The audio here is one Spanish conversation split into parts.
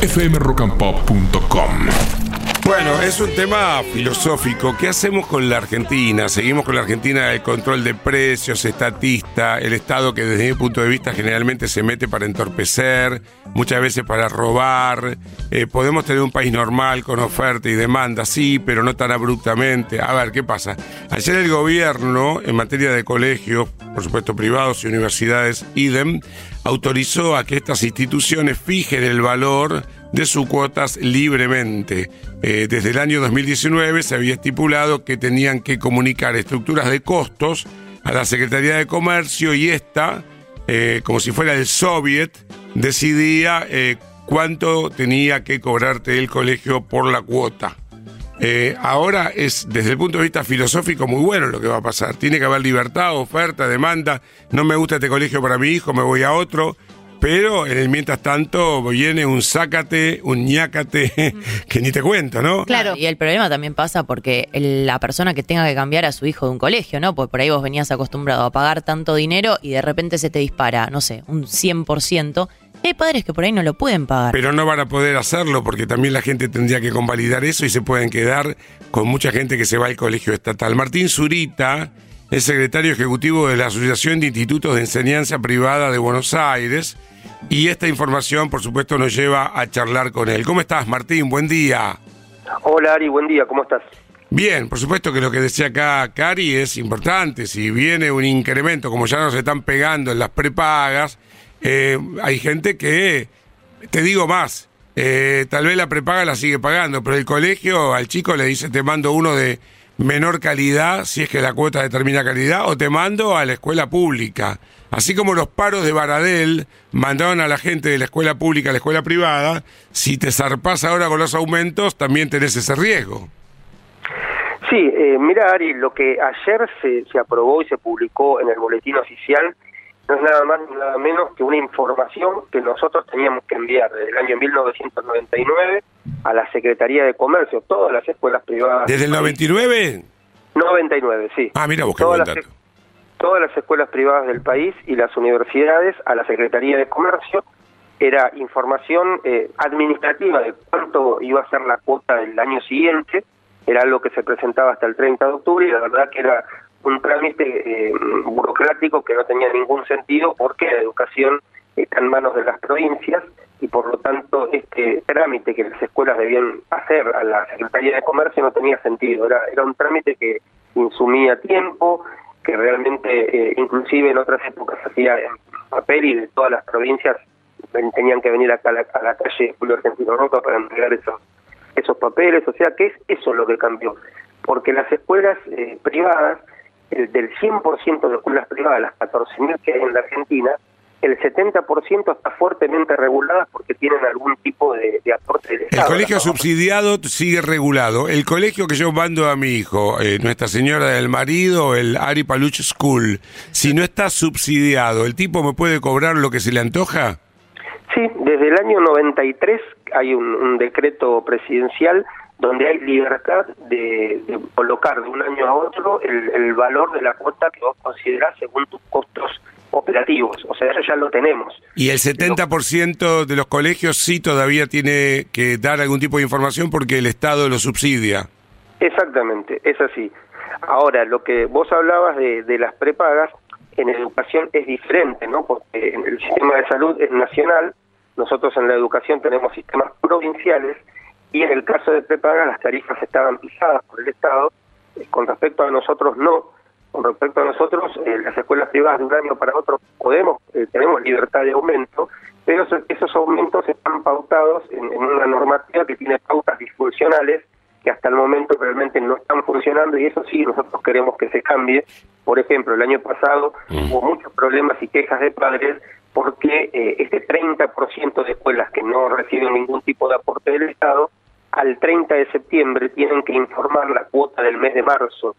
fmrockandpop.com. Bueno, es un tema filosófico. ¿Qué hacemos con la Argentina? Seguimos con la Argentina el control de precios, estatista, el Estado que desde mi punto de vista generalmente se mete para entorpecer, muchas veces para robar. Eh, podemos tener un país normal con oferta y demanda, sí, pero no tan abruptamente. A ver, ¿qué pasa? Ayer el gobierno, en materia de colegios, por supuesto privados y universidades, idem, autorizó a que estas instituciones fijen el valor de sus cuotas libremente. Eh, desde el año 2019 se había estipulado que tenían que comunicar estructuras de costos a la Secretaría de Comercio y esta, eh, como si fuera el soviet, decidía eh, cuánto tenía que cobrarte el colegio por la cuota. ahora es, desde el punto de vista filosófico, muy bueno lo que va a pasar. Tiene que haber libertad, oferta, demanda. No me gusta este colegio para mi hijo, me voy a otro. Pero en el mientras tanto viene un sácate, un ñácate, que ni te cuento, ¿no? Claro, y el problema también pasa porque la persona que tenga que cambiar a su hijo de un colegio, ¿no? Pues por ahí vos venías acostumbrado a pagar tanto dinero y de repente se te dispara, no sé, un 100%. Hay padres que por ahí no lo pueden pagar. Pero no van a poder hacerlo porque también la gente tendría que convalidar eso y se pueden quedar con mucha gente que se va al colegio estatal. Martín Zurita es secretario ejecutivo de la Asociación de Institutos de Enseñanza Privada de Buenos Aires y esta información, por supuesto, nos lleva a charlar con él. ¿Cómo estás, Martín? Buen día. Hola, Ari, buen día, ¿cómo estás? Bien, por supuesto que lo que decía acá Cari es importante. Si viene un incremento, como ya nos están pegando en las prepagas, eh, hay gente que, te digo más, eh, tal vez la prepaga la sigue pagando, pero el colegio al chico le dice, te mando uno de menor calidad, si es que la cuota determina calidad, o te mando a la escuela pública. Así como los paros de Baradel mandaron a la gente de la escuela pública a la escuela privada, si te zarpas ahora con los aumentos, también tenés ese riesgo. Sí, eh, mira Ari, lo que ayer se, se aprobó y se publicó en el boletín oficial no es nada más ni nada menos que una información que nosotros teníamos que enviar desde el año 1999 a la Secretaría de Comercio, todas las escuelas privadas. ¿Desde el 99? 99, sí. Ah, mira, vos todas, las, todas las escuelas privadas del país y las universidades a la Secretaría de Comercio era información eh, administrativa de cuánto iba a ser la cuota del año siguiente, era algo que se presentaba hasta el 30 de octubre y la verdad que era un trámite eh, burocrático que no tenía ningún sentido porque la educación está en manos de las provincias y por lo tanto este trámite que las escuelas debían hacer a la Secretaría de Comercio no tenía sentido, era, era un trámite que insumía tiempo, que realmente eh, inclusive en otras épocas hacía en papel y de todas las provincias tenían que venir acá a la, a la calle Julio Argentino Roca para entregar esos, esos papeles, o sea que es eso lo que cambió, porque las escuelas eh, privadas el, del 100% de escuelas privadas, las 14.000 que hay en la Argentina, el 70% está fuertemente regulada porque tienen algún tipo de, aporte del Estado. El colegio subsidiado sigue regulado. El colegio que yo mando a mi hijo, eh, Nuestra Señora del Marido, el Ari Paluch School, si no está subsidiado, ¿el tipo me puede cobrar lo que se le antoja? Sí, desde el año 93 hay un decreto presidencial donde hay libertad de, colocar de un año a otro el, valor de la cuota que vos considerás según tus costos operativos. O sea, eso ya lo tenemos. Y el 70% de los colegios sí todavía tiene que dar algún tipo de información porque el Estado lo subsidia. Exactamente, es así. Ahora, lo que vos hablabas de, de las prepagas, en educación es diferente, ¿no? Porque el sistema de salud es nacional, nosotros en la educación tenemos sistemas provinciales y en el caso de prepaga las tarifas estaban pisadas por el Estado, eh, con respecto a nosotros no. Con respecto a nosotros, eh, las escuelas privadas de un año para otro podemos, eh, tenemos libertad de aumento, pero esos, aumentos están pautados en, una normativa que tiene pautas disfuncionales que hasta el momento realmente no están funcionando y eso sí nosotros queremos que se cambie. Por ejemplo, el año pasado mm. hubo muchos problemas y quejas de padres porque eh, este 30% de escuelas que no reciben ningún tipo de aporte del Estado, al 30 de septiembre tienen que informar la cuota del mes de marzo.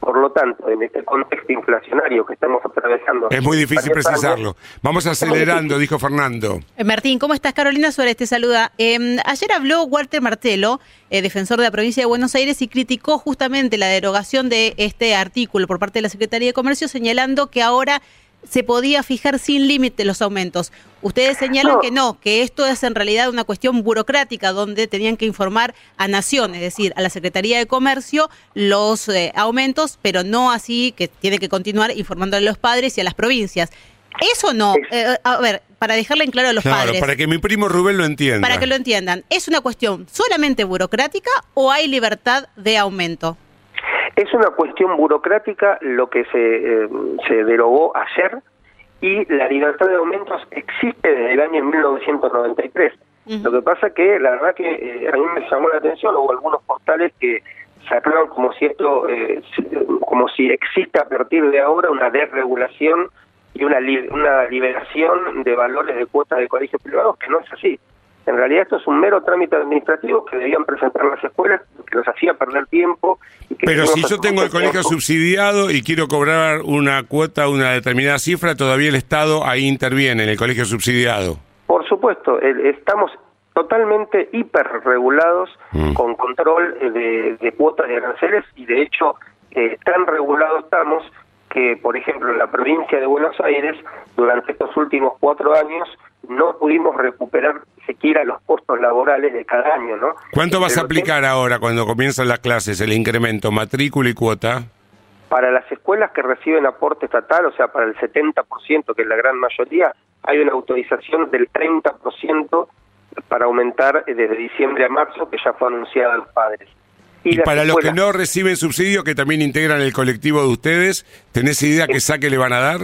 Por lo tanto, en este contexto inflacionario que estamos atravesando... Es muy difícil precisarlo. Vamos acelerando, dijo Fernando. Eh, Martín, ¿cómo estás? Carolina Suárez te saluda. Em, ayer habló Walter Martelo, eh, defensor de la provincia de Buenos Aires, y criticó justamente la derogación de este artículo por parte de la Secretaría de Comercio, señalando que ahora se podía fijar sin límite los aumentos. Ustedes señalan No. que no, que esto es en realidad una cuestión burocrática donde tenían que informar a Nación, es decir, a la Secretaría de Comercio los eh, aumentos, pero no así que tiene que continuar informando a los padres y a las provincias. Eso no, eh, a ver, para dejarle en claro a los Claro, padres. para que mi primo Rubén lo entienda. Para que lo entiendan, ¿es una cuestión solamente burocrática o hay libertad de aumento? Es una cuestión burocrática lo que se, eh, se derogó ayer y la libertad de aumentos existe desde el año 1993. Ujú. Lo que pasa que la verdad que eh, a mí me llamó la atención, hubo algunos portales que sacaron como si esto, eh, como si existe a partir de ahora una desregulación y una, li- una liberación de valores de cuotas de colegios privados, que no es así. En realidad esto es un mero trámite administrativo que debían presentar las escuelas, que nos hacía perder tiempo. y que Pero si yo tengo el colegio tiempo. subsidiado y quiero cobrar una cuota, una determinada cifra, todavía el Estado ahí interviene en el colegio subsidiado. Por supuesto, estamos totalmente hiperregulados Mm. con control eh, de, de cuotas de aranceles y de hecho eh, tan regulados estamos que, por ejemplo, en la provincia de Buenos Aires, durante estos últimos cuatro años, no pudimos recuperar siquiera los costos laborales de cada año, ¿no? ¿Cuánto vas a aplicar ahora cuando comienzan las clases, el incremento, matrícula y cuota? Para las escuelas que reciben aporte estatal, o sea, para el 70%, que es la gran mayoría, hay una autorización del 30% para aumentar eh, desde diciembre a marzo, que ya fue anunciada a los padres. Y, para los que no reciben subsidio, que también integran el colectivo de ustedes, ¿tenés idea qué saque le van a dar?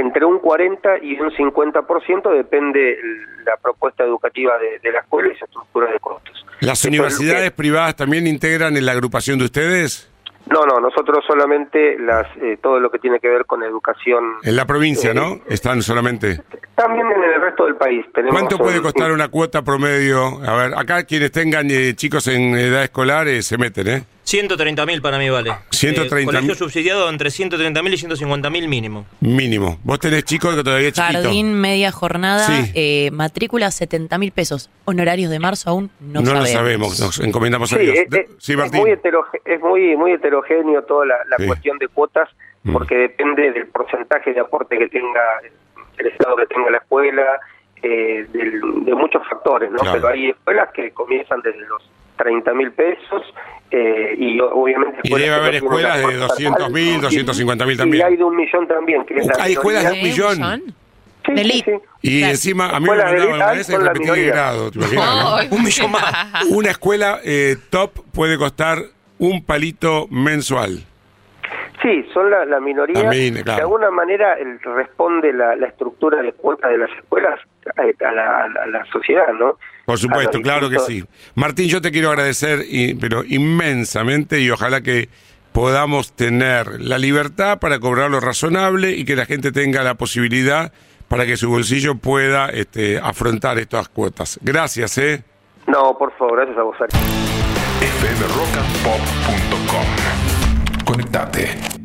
Entre un 40 y un 50% depende la propuesta educativa de, de la escuela y su estructura de costos. ¿Las Eso universidades que- privadas también integran en la agrupación de ustedes? No, no, nosotros solamente las eh, todo lo que tiene que ver con educación. En la provincia, Eh, ¿no? Están solamente. También en el resto del país. Tenemos ¿Cuánto puede un- costar una cuota promedio? A ver, acá quienes tengan eh, chicos en edad escolar eh, se meten, ¿eh? 130 mil para mí vale. 130.000. Eh, colegio subsidiado entre 130 mil y 150 mil mínimo. Mínimo. Vos tenés chicos que todavía chiquito. Jardín, media jornada, Sí. eh, matrícula 70 mil pesos. Honorarios de marzo aún no, No, lo sabemos. sabemos, nos encomendamos a Sí, Dios. es, sí, es Martín. muy heteroge- es muy muy heterogéneo toda la, la Sí. cuestión de cuotas Mm. porque depende del porcentaje de aporte que tenga el Estado que tenga la escuela, eh, del- de muchos factores, ¿no? Claro. Pero hay escuelas que comienzan desde los 30 mil pesos eh, y obviamente... Y debe haber escuelas de aporte 200.000, estatal. 250.000 Y- también. Y hay de un millón también. Que es la Hay escuelas de un millón. Sí, de sí, elite. sí. Y Claro. encima, a mí me mandaban una vez la repetí de grado, ¿te imaginas, no? Un millón más. Una escuela eh, top puede costar un palito mensual. Sí, son la, la minoría. También, claro. De alguna manera el- responde la, la estructura de cuotas de las escuelas a, a la, a la- a la sociedad, ¿no? Por supuesto, claro que sí. Martín, yo te quiero agradecer, y- pero inmensamente, y ojalá que podamos tener la libertad para cobrar lo razonable y que la gente tenga la posibilidad para que su bolsillo pueda este, afrontar estas cuotas. Gracias, ¿eh? No, por favor, gracias a vos, fmrockandpop.com. Conectate.